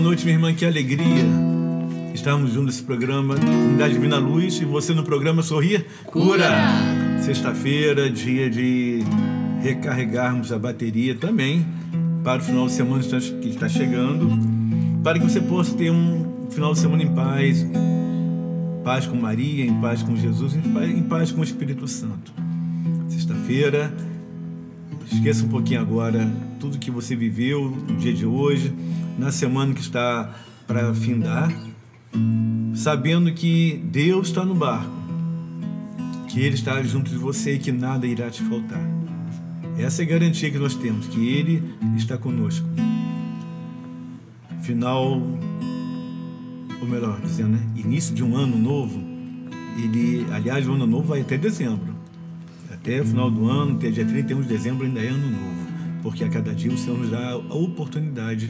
noite, minha irmã, que alegria estarmos juntos nesse programa Comunidade Divina Luz e você no programa Sorrir Cura. Sexta-feira, dia de recarregarmos a bateria também para o final de semana que está chegando, para que você possa ter um final de semana em paz, paz com Maria, em paz com Jesus, em paz com o Espírito Santo. Sexta-feira, esqueça um pouquinho agora tudo que você viveu no dia de hoje, na semana que está para findar, sabendo que Deus está no barco, que Ele está junto de você e que nada irá te faltar. Essa é a garantia que nós temos, que Ele está conosco. Final, ou melhor dizendo, né? início de um ano novo, ele, aliás, o ano novo vai até dezembro. Até o final do ano, até dia 31 de dezembro, ainda é ano novo. Porque a cada dia o Senhor nos dá a oportunidade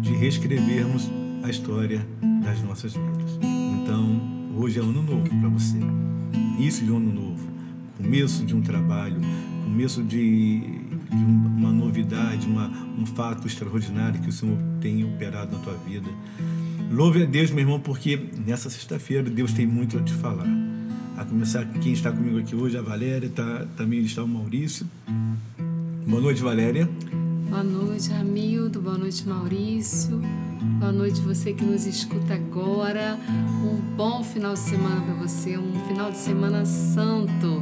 de reescrevermos a história das nossas vidas. Então, hoje é ano novo para você. Início de um ano novo. Começo de um trabalho. Começo de, de uma novidade, uma, um fato extraordinário que o Senhor tem operado na tua vida. Louve a Deus, meu irmão, porque nessa sexta-feira Deus tem muito a te falar. A começar, quem está comigo aqui hoje, a Valéria, tá, também está o Maurício. Boa noite, Valéria. Boa noite, Ramildo. Boa noite, Maurício. Boa noite, você que nos escuta agora. Um bom final de semana para você, um final de semana santo.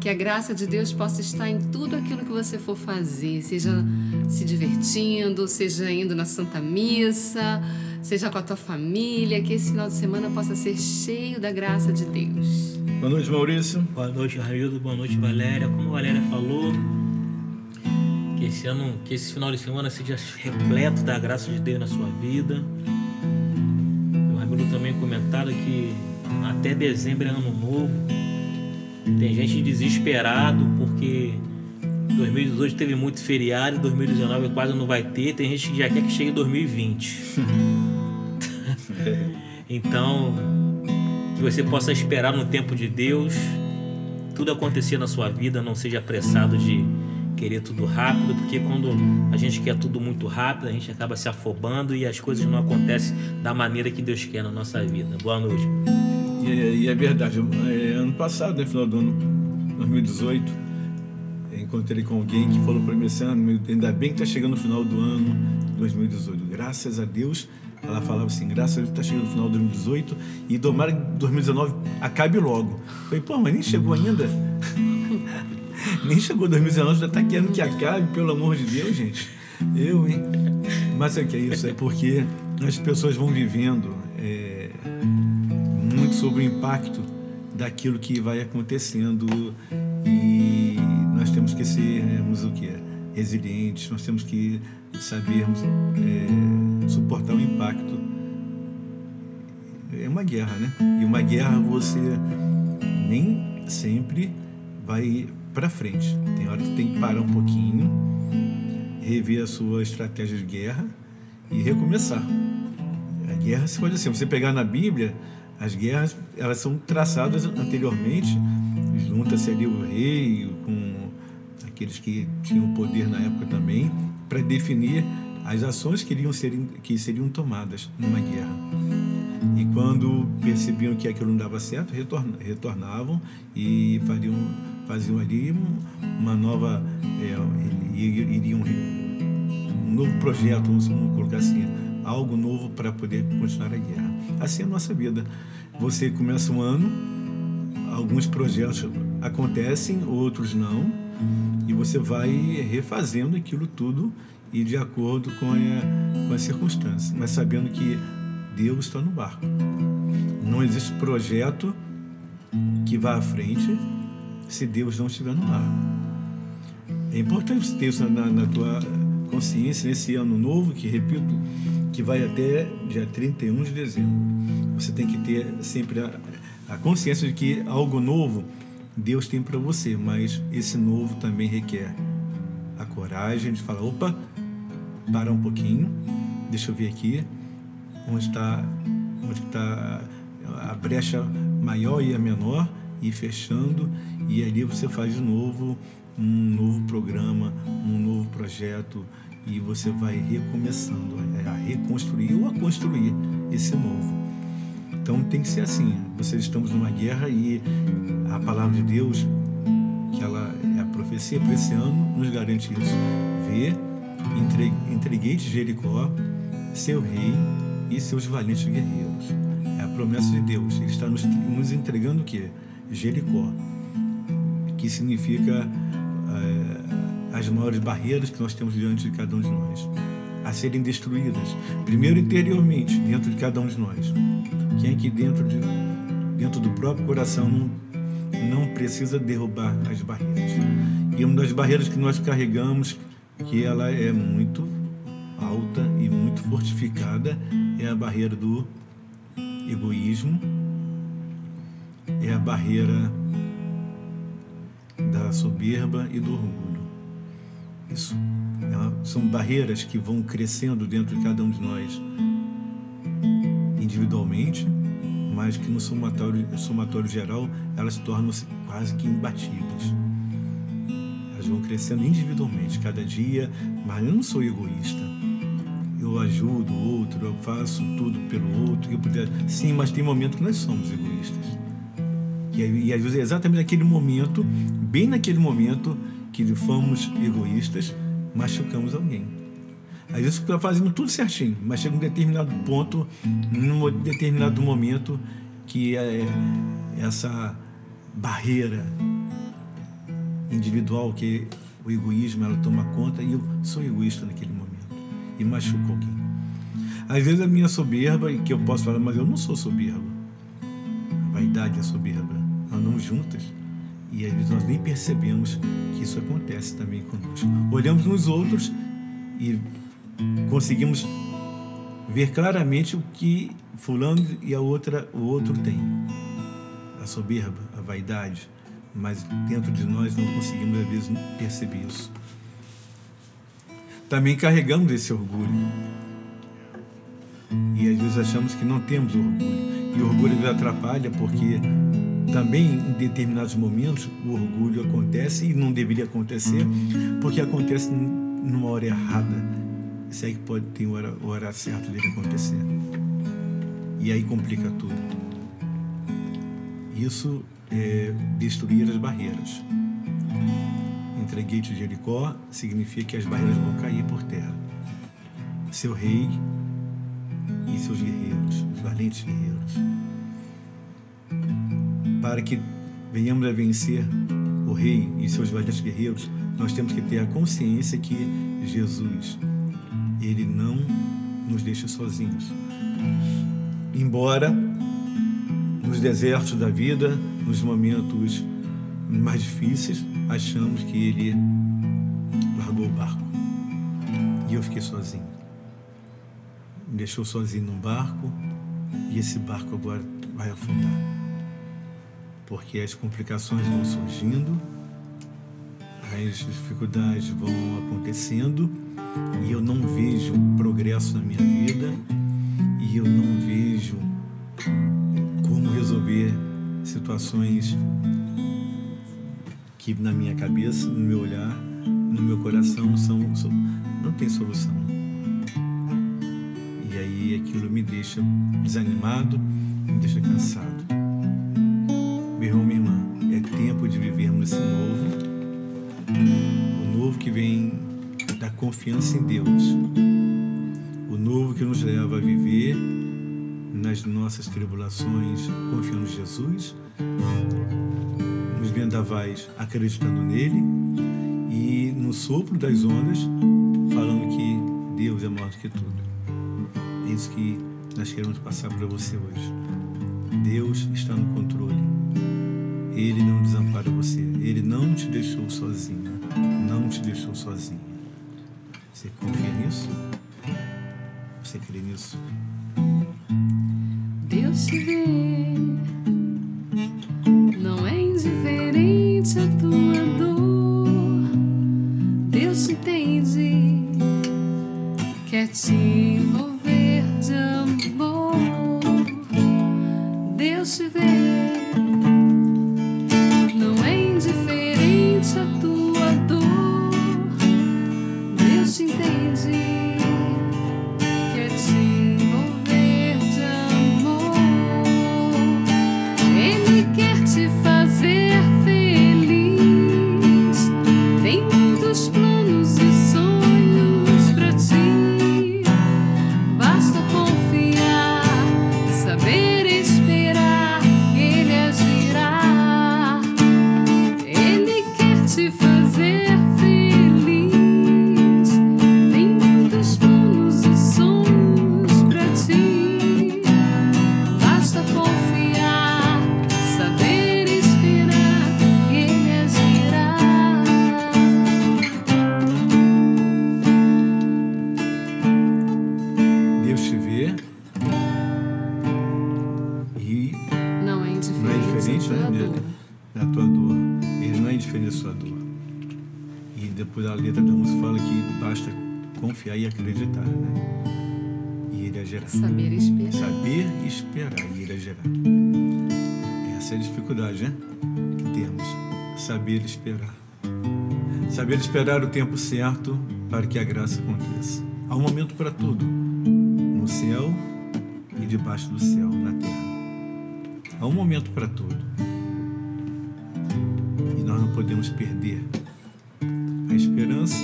Que a graça de Deus possa estar em tudo aquilo que você for fazer, seja se divertindo, seja indo na Santa Missa, seja com a tua família, que esse final de semana possa ser cheio da graça de Deus. Boa noite, Maurício. Boa noite, Raildo. Boa noite, Valéria. Como a Valéria falou, que esse ano, que esse final de semana seja repleto da graça de Deus na sua vida. O Ramiro também comentaram que até dezembro é ano novo. Tem gente desesperado porque 2018 teve muito feriado, 2019 quase não vai ter. Tem gente que já quer que chegue 2020. então, que você possa esperar no tempo de Deus, tudo acontecer na sua vida, não seja apressado de querer tudo rápido, porque quando a gente quer tudo muito rápido, a gente acaba se afobando e as coisas não acontecem da maneira que Deus quer na nossa vida. Boa noite. E, é, e é verdade, é, ano passado, no né, final do ano 2018, encontrei com alguém que falou para mim assim, ah, ainda bem que está chegando no final do ano 2018. Graças a Deus, ela falava assim, graças a Deus está chegando no final de 2018 e tomara que 2019 acabe logo. Eu falei, pô, mas nem chegou ainda. Nem chegou 2019, já está querendo que acabe, pelo amor de Deus, gente. Eu, hein? Mas é que é isso, é porque as pessoas vão vivendo é, muito sobre o impacto daquilo que vai acontecendo e nós temos que sermos o que? Resilientes, nós temos que sabermos é, suportar o impacto. É uma guerra, né? E uma guerra você nem sempre vai para frente. Tem hora que tem que parar um pouquinho, rever a sua estratégia de guerra e recomeçar. A guerra se pode assim, você pegar na Bíblia, as guerras elas são traçadas anteriormente, junta-se ali o rei com aqueles que tinham poder na época também, para definir as ações que, iriam ser, que seriam tomadas numa guerra. E quando percebiam que aquilo não dava certo, retornavam e fariam faziam ali uma nova. É, iriam um novo projeto, vamos colocar assim, algo novo para poder continuar a guerra. Assim é a nossa vida. Você começa um ano, alguns projetos acontecem, outros não, e você vai refazendo aquilo tudo e de acordo com, a, com as circunstâncias, mas sabendo que Deus está no barco. Não existe projeto que vá à frente se Deus não estiver no mar. É importante ter isso na, na tua consciência nesse ano novo, que repito, que vai até dia 31 de dezembro. Você tem que ter sempre a, a consciência de que algo novo Deus tem para você, mas esse novo também requer a coragem de falar: opa, para um pouquinho, deixa eu ver aqui onde está onde está a brecha maior e a menor e fechando e ali você faz de novo um novo programa, um novo projeto e você vai recomeçando a reconstruir ou a construir esse novo. Então tem que ser assim. Vocês estamos numa guerra e a palavra de Deus, que ela é a profecia para esse ano, nos garante isso. Vê, entreguei-te Jericó, seu rei e seus valentes guerreiros. É a promessa de Deus. Ele está nos, nos entregando o quê? Jericó, que significa é, as maiores barreiras que nós temos diante de cada um de nós a serem destruídas. Primeiro interiormente, dentro de cada um de nós. Quem aqui dentro, de, dentro do próprio coração não, não precisa derrubar as barreiras. E uma das barreiras que nós carregamos, que ela é muito alta e muito fortificada, é a barreira do egoísmo, é a barreira da soberba e do orgulho. Isso são barreiras que vão crescendo dentro de cada um de nós individualmente, mas que no somatório, somatório geral elas tornam-se quase que imbatíveis. Elas vão crescendo individualmente, cada dia, mas eu não sou egoísta. Eu ajudo o outro, eu faço tudo pelo outro. Eu puder... Sim, mas tem momentos que nós somos egoístas. E, e às vezes é exatamente naquele momento, bem naquele momento, que fomos egoístas, machucamos alguém. Às vezes está fazendo tudo certinho, mas chega um determinado ponto, num determinado momento, que é essa barreira individual, que o egoísmo ela toma conta e eu sou egoísta naquele momento e machuco alguém. Às vezes a minha soberba, que eu posso falar, mas eu não sou soberba. A vaidade e a soberba andam juntas e às vezes nós nem percebemos que isso acontece também conosco. Olhamos nos outros e conseguimos ver claramente o que fulano e a outra o outro tem. A soberba, a vaidade, mas dentro de nós não conseguimos às vezes perceber isso. Também carregamos esse orgulho. E às vezes achamos que não temos orgulho. E o orgulho nos atrapalha porque também em determinados momentos o orgulho acontece e não deveria acontecer porque acontece numa hora errada. Isso aí que pode ter hora, hora certa dele acontecer. E aí complica tudo. Isso é destruir as barreiras. Entreguei-te Jericó significa que as barreiras vão cair por terra. Seu rei e seus guerreiros, os valentes guerreiros para que venhamos a vencer o Rei e seus valentes guerreiros, nós temos que ter a consciência que Jesus, Ele não nos deixa sozinhos. Embora nos desertos da vida, nos momentos mais difíceis, achamos que Ele largou o barco. E eu fiquei sozinho. Me deixou sozinho num barco e esse barco agora vai afundar porque as complicações vão surgindo, as dificuldades vão acontecendo e eu não vejo progresso na minha vida e eu não vejo como resolver situações que na minha cabeça, no meu olhar, no meu coração são, são não tem solução. E aí aquilo me deixa desanimado, me deixa cansado. Confiança em Deus, o novo que nos leva a viver nas nossas tribulações confiando em Jesus, nos vendavais acreditando nele e no sopro das ondas falando que Deus é maior do que tudo. É isso que nós queremos passar para você hoje. Deus está no controle. Ele não desampara você. Ele não te deixou sozinho. Não te deixou sozinho. Você confia nisso? Você crê nisso? Deus te vê. Indiferente da dor. da tua dor. Ele não é indiferente da sua dor. E depois a letra da música fala que basta confiar e acreditar, né? E ele é gerar. Saber esperar. Saber esperar e ele é gerar. Essa é a dificuldade, né? Que temos. Saber esperar. Saber esperar o tempo certo para que a graça aconteça. Há um momento para tudo. No céu e debaixo do céu. Há um momento para tudo. E nós não podemos perder a esperança,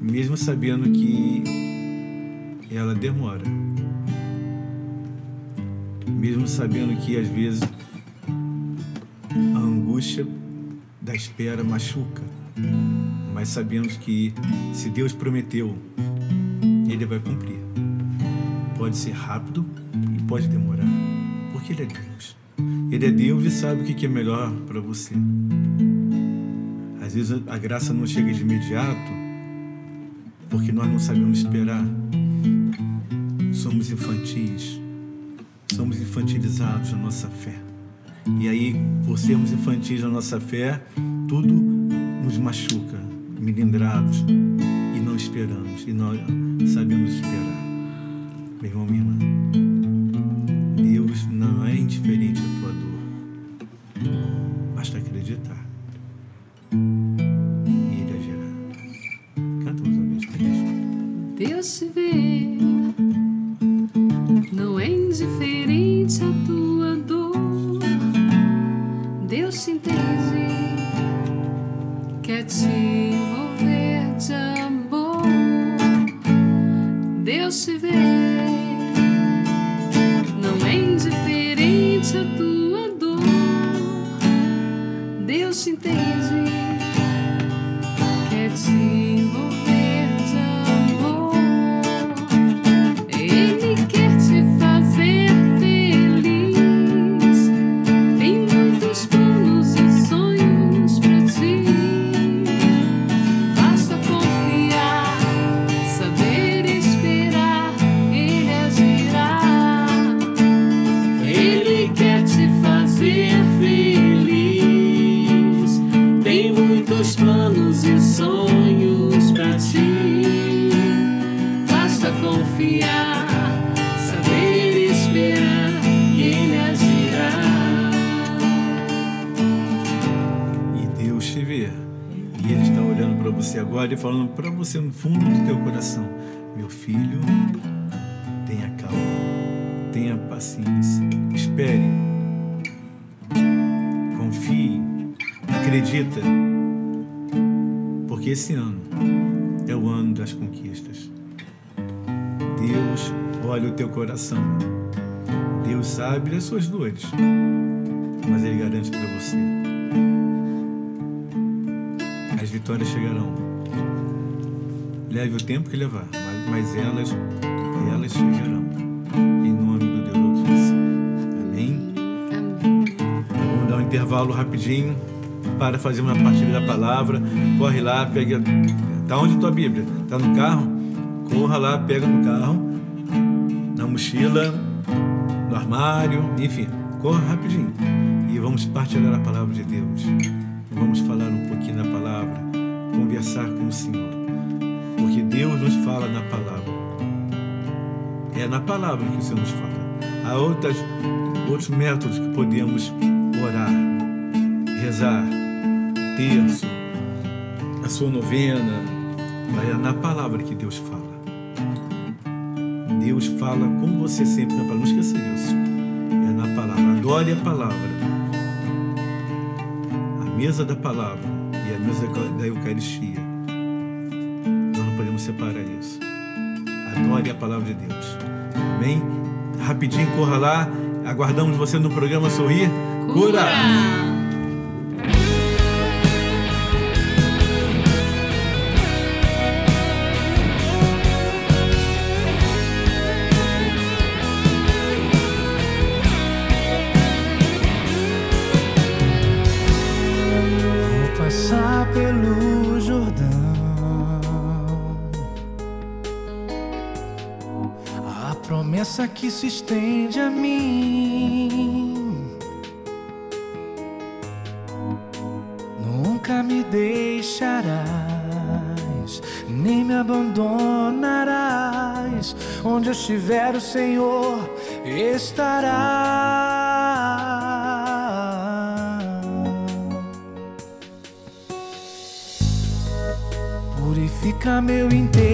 mesmo sabendo que ela demora. Mesmo sabendo que às vezes a angústia da espera machuca, mas sabemos que se Deus prometeu, Ele vai cumprir. Pode ser rápido e pode demorar, porque Ele é Deus. Ele é Deus e sabe o que que é melhor para você. Às vezes a graça não chega de imediato, porque nós não sabemos esperar. Somos infantis, somos infantilizados na nossa fé. E aí, por sermos infantis na nossa fé, tudo nos machuca, melindrados, e não esperamos, e nós sabemos esperar. Meu irmão, minha irmã, não indiferente à tua dor. Basta acreditar. Agora e falando para você no fundo do teu coração: Meu filho, tenha calma, tenha paciência, espere, confie, acredita, porque esse ano é o ano das conquistas. Deus olha o teu coração. Deus sabe das suas dores, mas Ele garante para você as vitórias chegarão. Leve o tempo que levar, mas, elas, elas chegarão. Em nome do Deus Altíssimo. Amém? Amém. Vamos dar um intervalo rapidinho para fazer uma partilha da palavra. Corre lá, pega. Tá onde tua Bíblia? Tá no carro? Corra lá, pega no carro, na mochila, no armário, enfim, corra rapidinho. E vamos partilhar a palavra de Deus. Vamos falar um pouquinho da palavra, conversar com o Senhor. Porque Deus nos fala na palavra. É na palavra que o Senhor nos fala. Há outras, outros métodos que podemos orar, rezar, terço, a sua novena, mas é na palavra que Deus fala. Deus fala com você sempre na palavra. Não esqueça disso. É na palavra. Adore a palavra. A mesa da palavra e a mesa da Eucaristia. Nós não podemos separar isso. Adore a palavra de Deus. Amém? Rapidinho, corra lá. Aguardamos você no programa Sorrir. Cura! Vou que se estende a mim. Nunca me deixarás, nem me abandonarás. Onde eu estiver, o Senhor estará. Purifica meu inteiro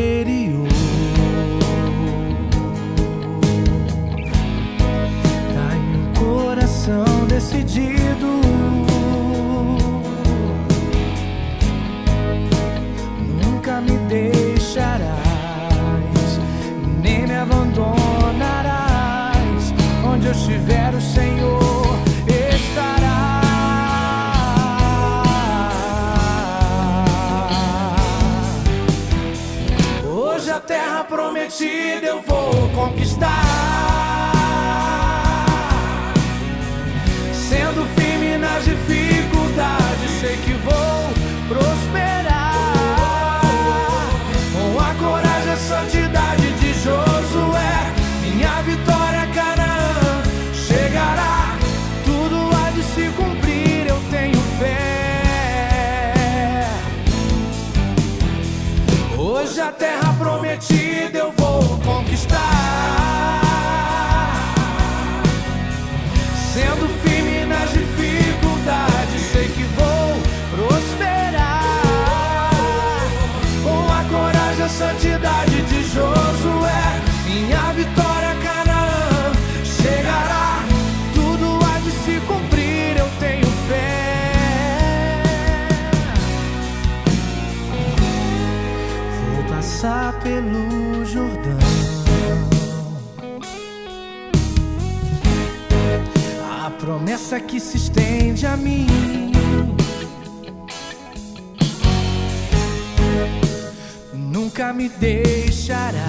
deixarás,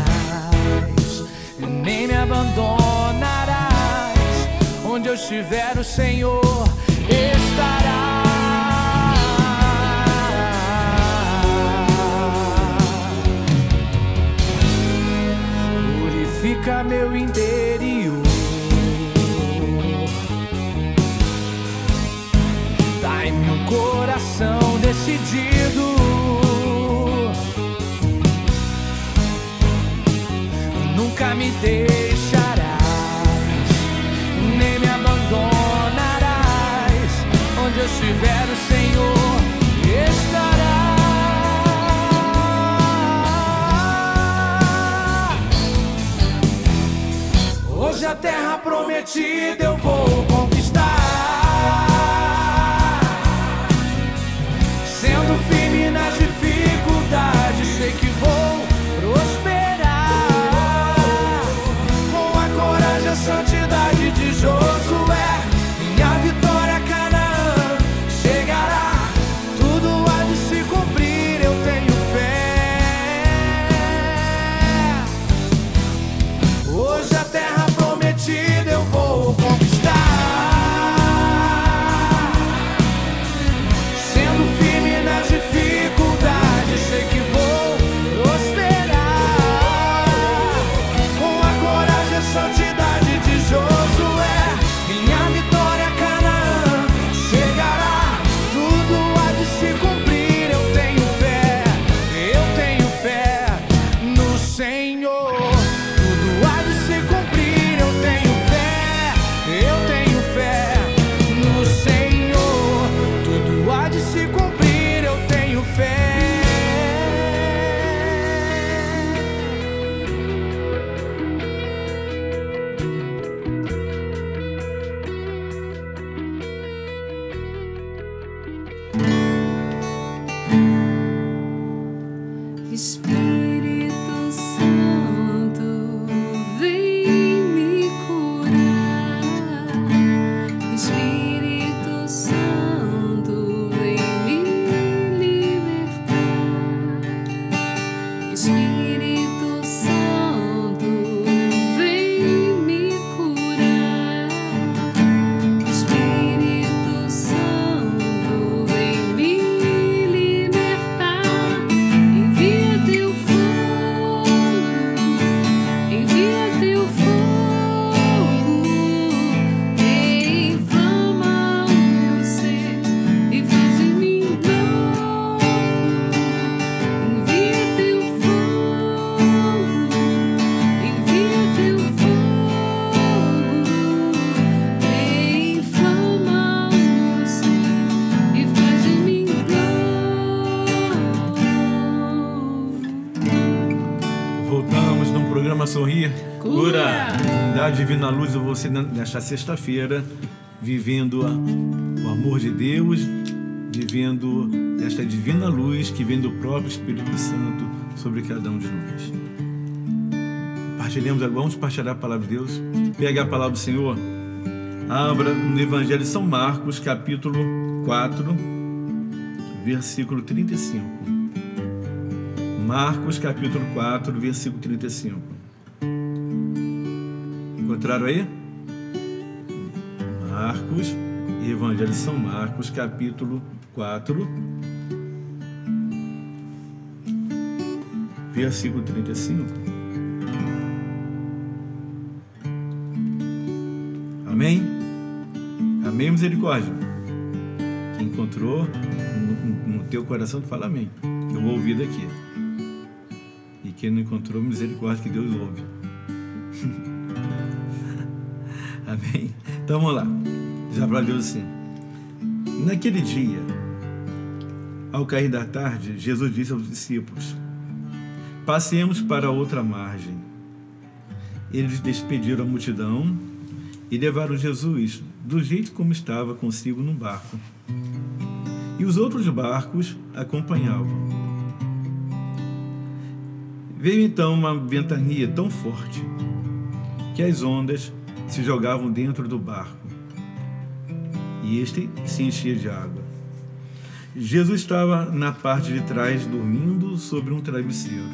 nem me abandonarás. Onde eu estiver, o Senhor me deixarás, nem me abandonarás. Onde eu estiver, o Senhor estará. Hoje a terra prometida eu vou. Você nesta sexta-feira, vivendo o amor de Deus, vivendo esta divina luz que vem do próprio Espírito Santo sobre cada um de nós. Partilhemos agora, vamos partilhar a palavra de Deus. Pega a palavra do Senhor. Abra no Evangelho de São Marcos, capítulo 4, versículo 35. Marcos, capítulo 4, versículo 35. Encontraram aí? Marcos, Evangelho de São Marcos, capítulo 4, versículo 35. Amém? Amém, misericórdia. Quem encontrou no, no teu coração, fala amém. Eu vou ouvir daqui. E quem não encontrou, misericórdia que Deus ouve. amém? Então vamos lá. Já para assim. Naquele dia, ao cair da tarde, Jesus disse aos discípulos: Passemos para outra margem. Eles despediram a multidão e levaram Jesus do jeito como estava consigo no barco. E os outros barcos acompanhavam. Veio então uma ventania tão forte que as ondas se jogavam dentro do barco e este se enchia de água. Jesus estava na parte de trás dormindo sobre um travesseiro.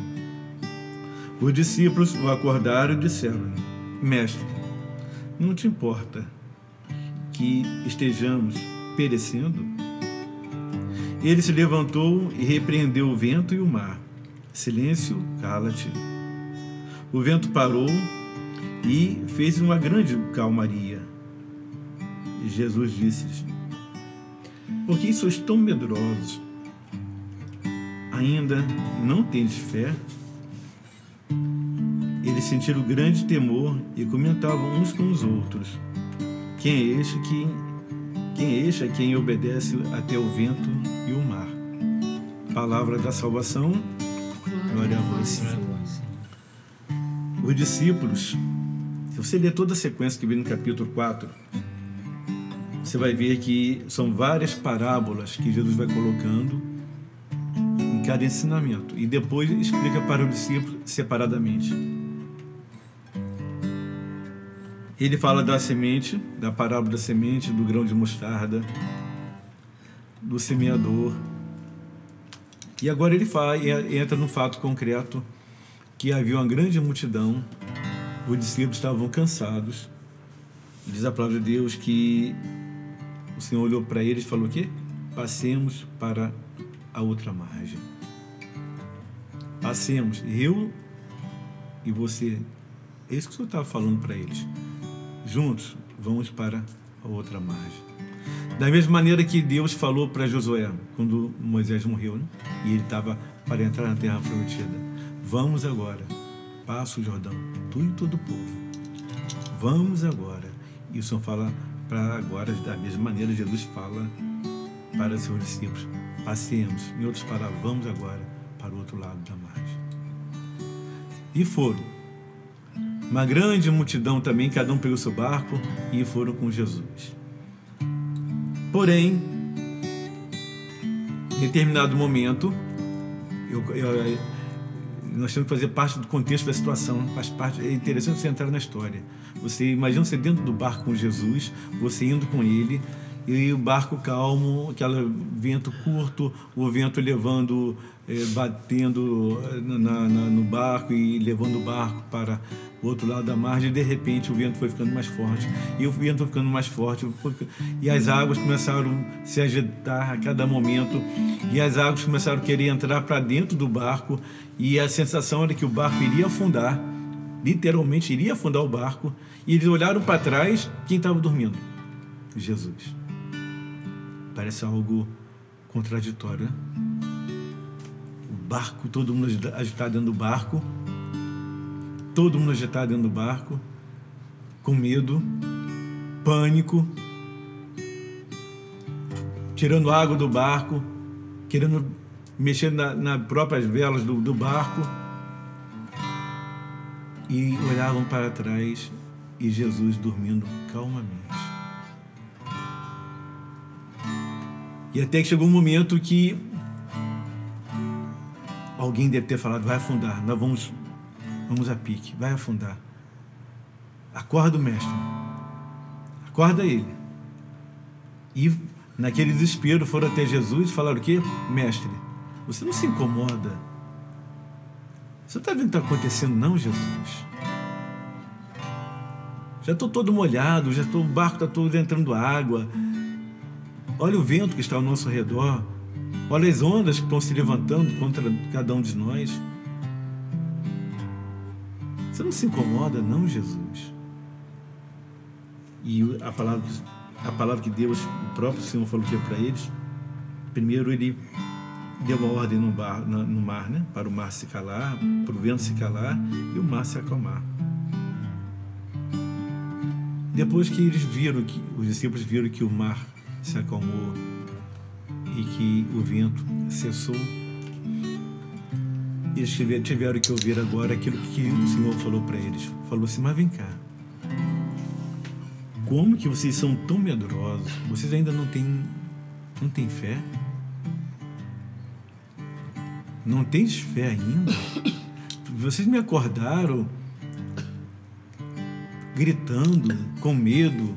Os discípulos o acordaram e disseram-lhe: Mestre, não te importa que estejamos perecendo? Ele se levantou e repreendeu o vento e o mar. Silêncio, cala-te. O vento parou e fez uma grande calmaria. E Jesus disse-lhes: Por que sois tão medrosos? Ainda não tendes fé? Eles sentiram grande temor e comentavam uns com os outros: Quem é este que quem é este quem obedece até o vento e o mar? Palavra da salvação. Glória a vós, Senhor. Os discípulos, se você ler toda a sequência que vem no capítulo 4, você vai ver que são várias parábolas que Jesus vai colocando em cada ensinamento e depois explica para os discípulos separadamente. Ele fala da semente, da parábola da semente, do grão de mostarda, do semeador. E agora ele fala, entra no fato concreto que havia uma grande multidão, os discípulos estavam cansados. Diz a palavra de Deus que o Senhor olhou para eles e falou o quê? Passemos para a outra margem. Passemos, eu e você. É isso que o Senhor estava falando para eles. Juntos, vamos para a outra margem. Da mesma maneira que Deus falou para Josué, quando Moisés morreu, né? e ele estava para entrar na terra prometida: Vamos agora, passa o Jordão, tu e todo o povo. Vamos agora. E o Senhor fala para agora, da mesma maneira, Jesus fala para seus discípulos: Passemos. Em outras palavras, vamos agora para o outro lado da margem. E foram. Uma grande multidão também, cada um pegou seu barco e foram com Jesus. Porém, em determinado momento, eu, eu, nós temos que fazer parte do contexto da situação, faz parte, é interessante você entrar na história. Você imagina você dentro do barco com Jesus, você indo com ele, e o barco calmo, aquele vento curto, o vento levando, eh, batendo na, na, no barco e levando o barco para o outro lado da margem. E de repente o vento foi ficando mais forte, e o vento foi ficando mais forte, e as águas começaram a se agitar a cada momento, e as águas começaram a querer entrar para dentro do barco, e a sensação era que o barco iria afundar, literalmente iria afundar o barco, e eles olharam para trás, quem estava dormindo? Jesus. Parece algo contraditório, né? O barco, todo mundo agitado dentro do barco, todo mundo agitado dentro do barco, com medo, pânico, tirando água do barco, querendo mexer nas na próprias velas do, do barco. E olhavam para trás e Jesus dormindo calmamente. E até que chegou um momento que alguém deve ter falado: vai afundar, nós vamos, vamos a pique, vai afundar. Acorda o mestre, acorda ele. E naquele desespero foram até Jesus e falaram: o quê? Mestre, você não se incomoda? Você está vendo o que está acontecendo, não, Jesus? Já estou todo molhado, já tô, o barco está todo entrando água. Olha o vento que está ao nosso redor. Olha as ondas que estão se levantando contra cada um de nós. Você não se incomoda, não, Jesus? E a palavra, a palavra que Deus, o próprio Senhor falou que é para eles, primeiro ele deu uma ordem no, bar, no mar, né? para o mar se calar, para o vento se calar e o mar se acalmar. Depois que eles viram que os discípulos viram que o mar se acalmou e que o vento cessou, eles tiveram que ouvir agora aquilo que o Senhor falou para eles. Falou assim: Mas vem cá, como que vocês são tão medrosos? Vocês ainda não têm, não têm fé? Não tens fé ainda? Vocês me acordaram gritando, com medo.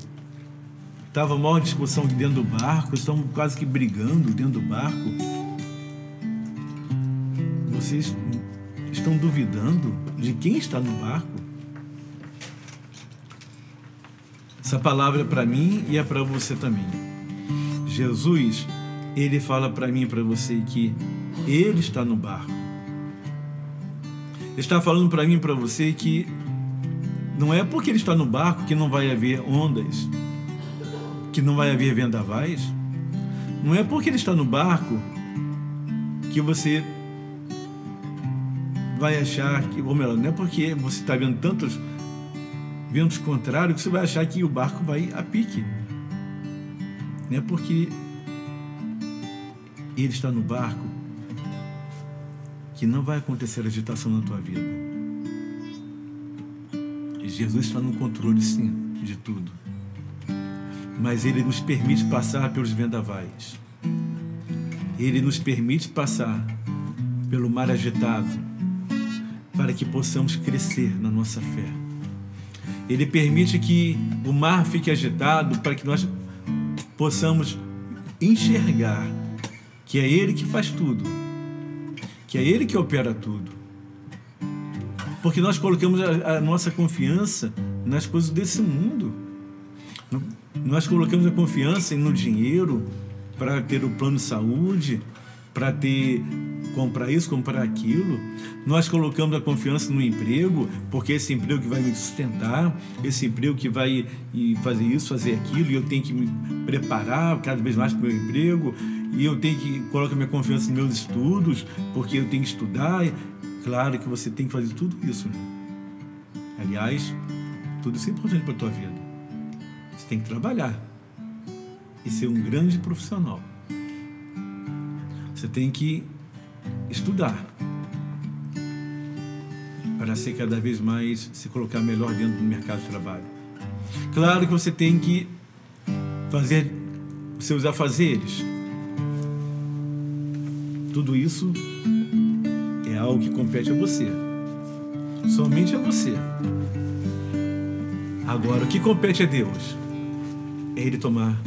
Estava uma discussão dentro do barco, estão quase que brigando dentro do barco. Vocês estão duvidando de quem está no barco? Essa palavra é para mim e é para você também. Jesus, ele fala para mim e para você que ele está no barco. Ele está falando para mim e para você que não é porque ele está no barco que não vai haver ondas, que não vai haver vendavais. Não é porque ele está no barco que você vai achar que, ou melhor, não é porque você está vendo tantos ventos contrários que você vai achar que o barco vai a pique. Não é porque ele está no barco que não vai acontecer agitação na tua vida. Jesus está no controle, sim, de tudo. Mas Ele nos permite passar pelos vendavais. Ele nos permite passar pelo mar agitado para que possamos crescer na nossa fé. Ele permite que o mar fique agitado para que nós possamos enxergar que é Ele que faz tudo, que é Ele que opera tudo porque nós colocamos a, a nossa confiança nas coisas desse mundo. Nós colocamos a confiança no dinheiro para ter o plano de saúde, para ter comprar isso, comprar aquilo. Nós colocamos a confiança no emprego, porque esse emprego que vai me sustentar, esse emprego que vai fazer isso, fazer aquilo, e eu tenho que me preparar cada vez mais para o meu emprego, e eu tenho que colocar minha confiança nos meus estudos, porque eu tenho que estudar. Claro que você tem que fazer tudo isso. Né? Aliás, tudo isso é importante para a tua vida. Você tem que trabalhar e ser um grande profissional. Você tem que estudar para ser cada vez mais se colocar melhor dentro do mercado de trabalho. Claro que você tem que fazer seus afazeres. Tudo isso é algo que compete a você. Somente a você. Agora, o que compete a Deus é Ele tomar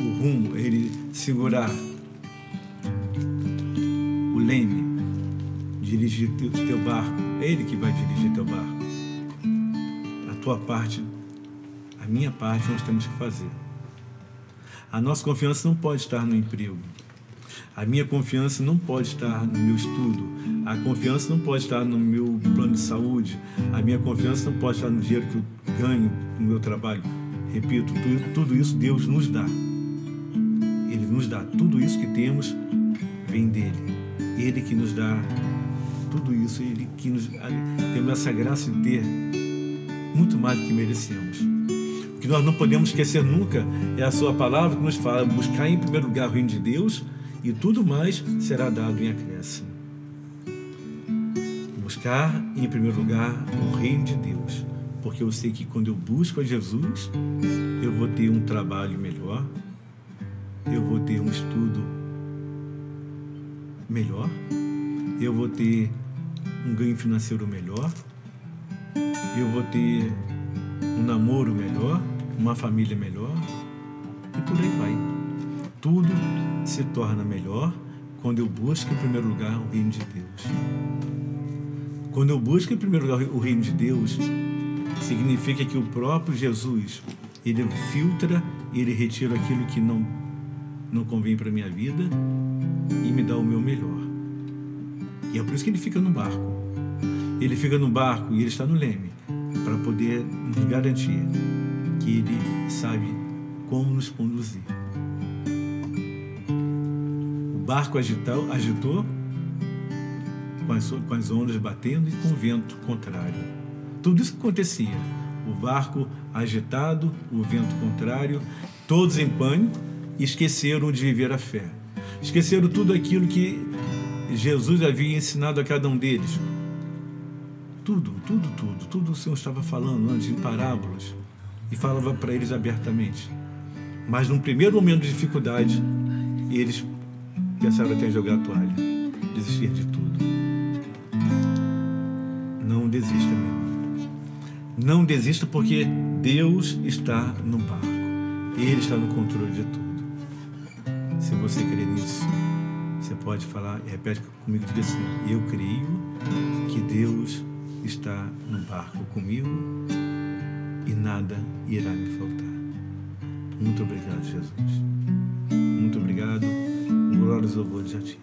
o rumo, é Ele segurar o leme, dirigir o teu barco. É Ele que vai dirigir teu barco. A tua parte, a minha parte, nós temos que fazer. A nossa confiança não pode estar no emprego. A minha confiança não pode estar no meu estudo, a confiança não pode estar no meu plano de saúde, a minha confiança não pode estar no dinheiro que eu ganho no meu trabalho. Repito, tudo, isso Deus nos dá. Ele nos dá tudo isso que temos, vem dele. Ele que nos dá tudo isso, ele que nos temos essa graça de ter muito mais do que merecemos. O que nós não podemos esquecer nunca é a sua palavra que nos fala buscar em primeiro lugar o reino de Deus e tudo mais será dado em acréscimo. buscar em primeiro lugar o reino de Deus, porque eu sei que quando eu busco a Jesus, eu vou ter um trabalho melhor, eu vou ter um estudo melhor, eu vou ter um ganho financeiro melhor, eu vou ter um namoro melhor, uma família melhor e por aí vai. Tudo se torna melhor quando eu busco em primeiro lugar o reino de Deus. Quando eu busco em primeiro lugar o reino de Deus, significa que o próprio Jesus, ele filtra, ele retira aquilo que não não convém para minha vida e me dá o meu melhor. E é por isso que ele fica no barco. Ele fica no barco e ele está no leme para poder nos garantir que ele sabe como nos conduzir. Barco agitou, agitou com, as, com as ondas batendo e com o vento contrário. Tudo isso que acontecia. O barco agitado, o vento contrário, todos em pânico, esqueceram de viver a fé. Esqueceram tudo aquilo que Jesus havia ensinado a cada um deles. Tudo, tudo, tudo, tudo o Senhor estava falando antes em parábolas e falava para eles abertamente. Mas num primeiro momento de dificuldade, eles pensaram até em jogar a toalha, desistir de tudo. Não desista, meu irmão. Não desista porque Deus está no barco. Ele está no controle de tudo. Se você crer nisso, você pode falar, repete comigo, diga assim: Eu creio que Deus está no barco comigo e nada irá me faltar. Muito obrigado, Jesus. Muito obrigado. Glórias ao louvores a ti,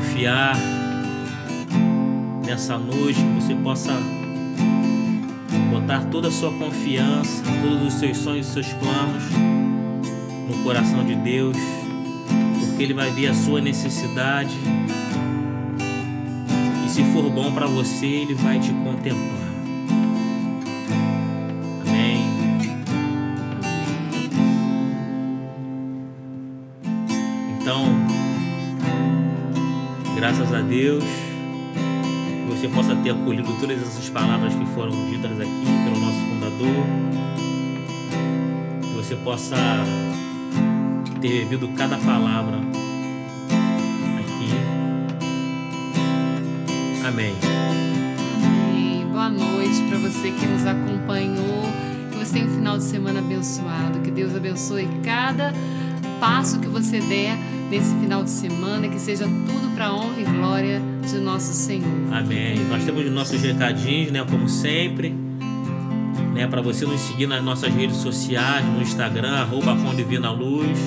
confiar nessa noite, que você possa botar toda a sua confiança, todos os seus sonhos seus planos no coração de Deus, porque Ele vai ver a sua necessidade e se for bom para você, Ele vai te contemplar. Graças a Deus, que você possa ter acolhido todas essas palavras que foram ditas aqui pelo nosso fundador, que você possa ter bebido cada palavra aqui. Amém. Amém. Boa noite para você que nos acompanhou. Que você tenha um final de semana abençoado. Que Deus abençoe cada passo que você der nesse final de semana, que seja tudo para honra e glória de nosso Senhor. Amém. Nós temos os nossos recadinhos, né? Como sempre. Né, para você nos seguir nas nossas redes sociais, no Instagram, arroba Luz,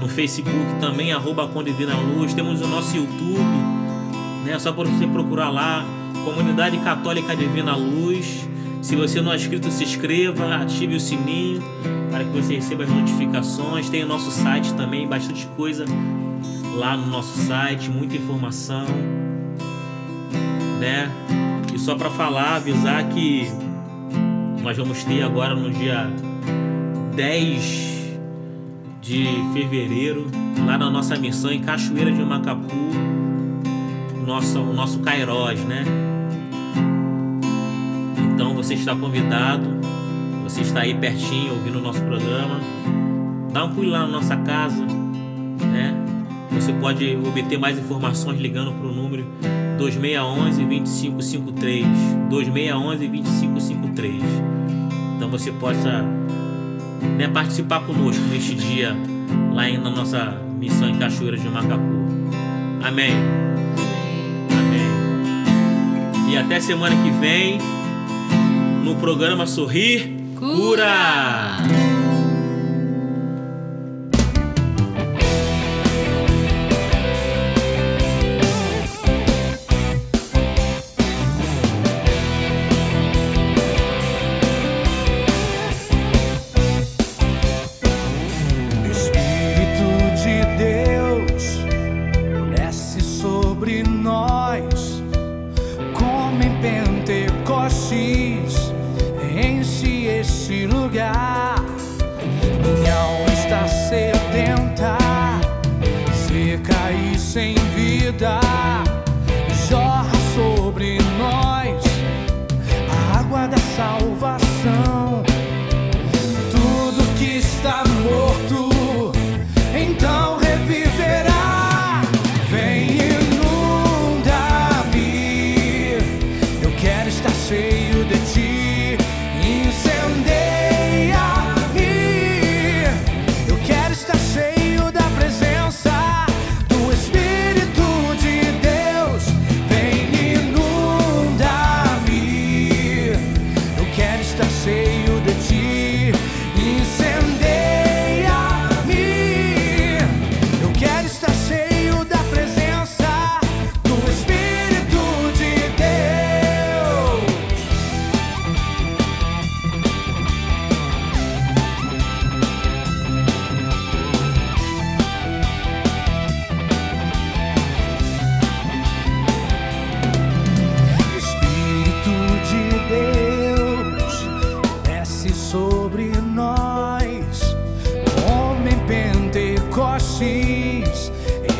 no Facebook também, arroba Luz, temos o nosso YouTube, né? Só para você procurar lá, Comunidade Católica Divina Luz. Se você não é inscrito, se inscreva, ative o sininho para que você receba as notificações. Tem o nosso site também, bastante coisa lá no nosso site, muita informação, né? E só para falar, avisar que nós vamos ter agora no dia 10 de fevereiro, lá na nossa missão em Cachoeira de Macapu, nosso, o nosso Cairós, né? Então você está convidado, você está aí pertinho ouvindo o nosso programa. Dá um pulo lá na nossa casa, né? Você pode obter mais informações ligando para o número 2611 2553. 2611 2553. Então você possa né, participar conosco neste dia lá na nossa missão em Cachoeira de Macapu. Amém. Amém. E até semana que vem no programa Sorrir Cura. Espírito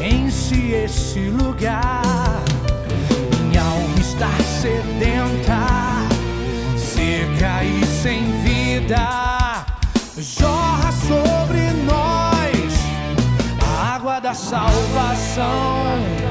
Enche este lugar. Minha alma está sedenta, seca e sem vida, jorra sobre nós a água da salvação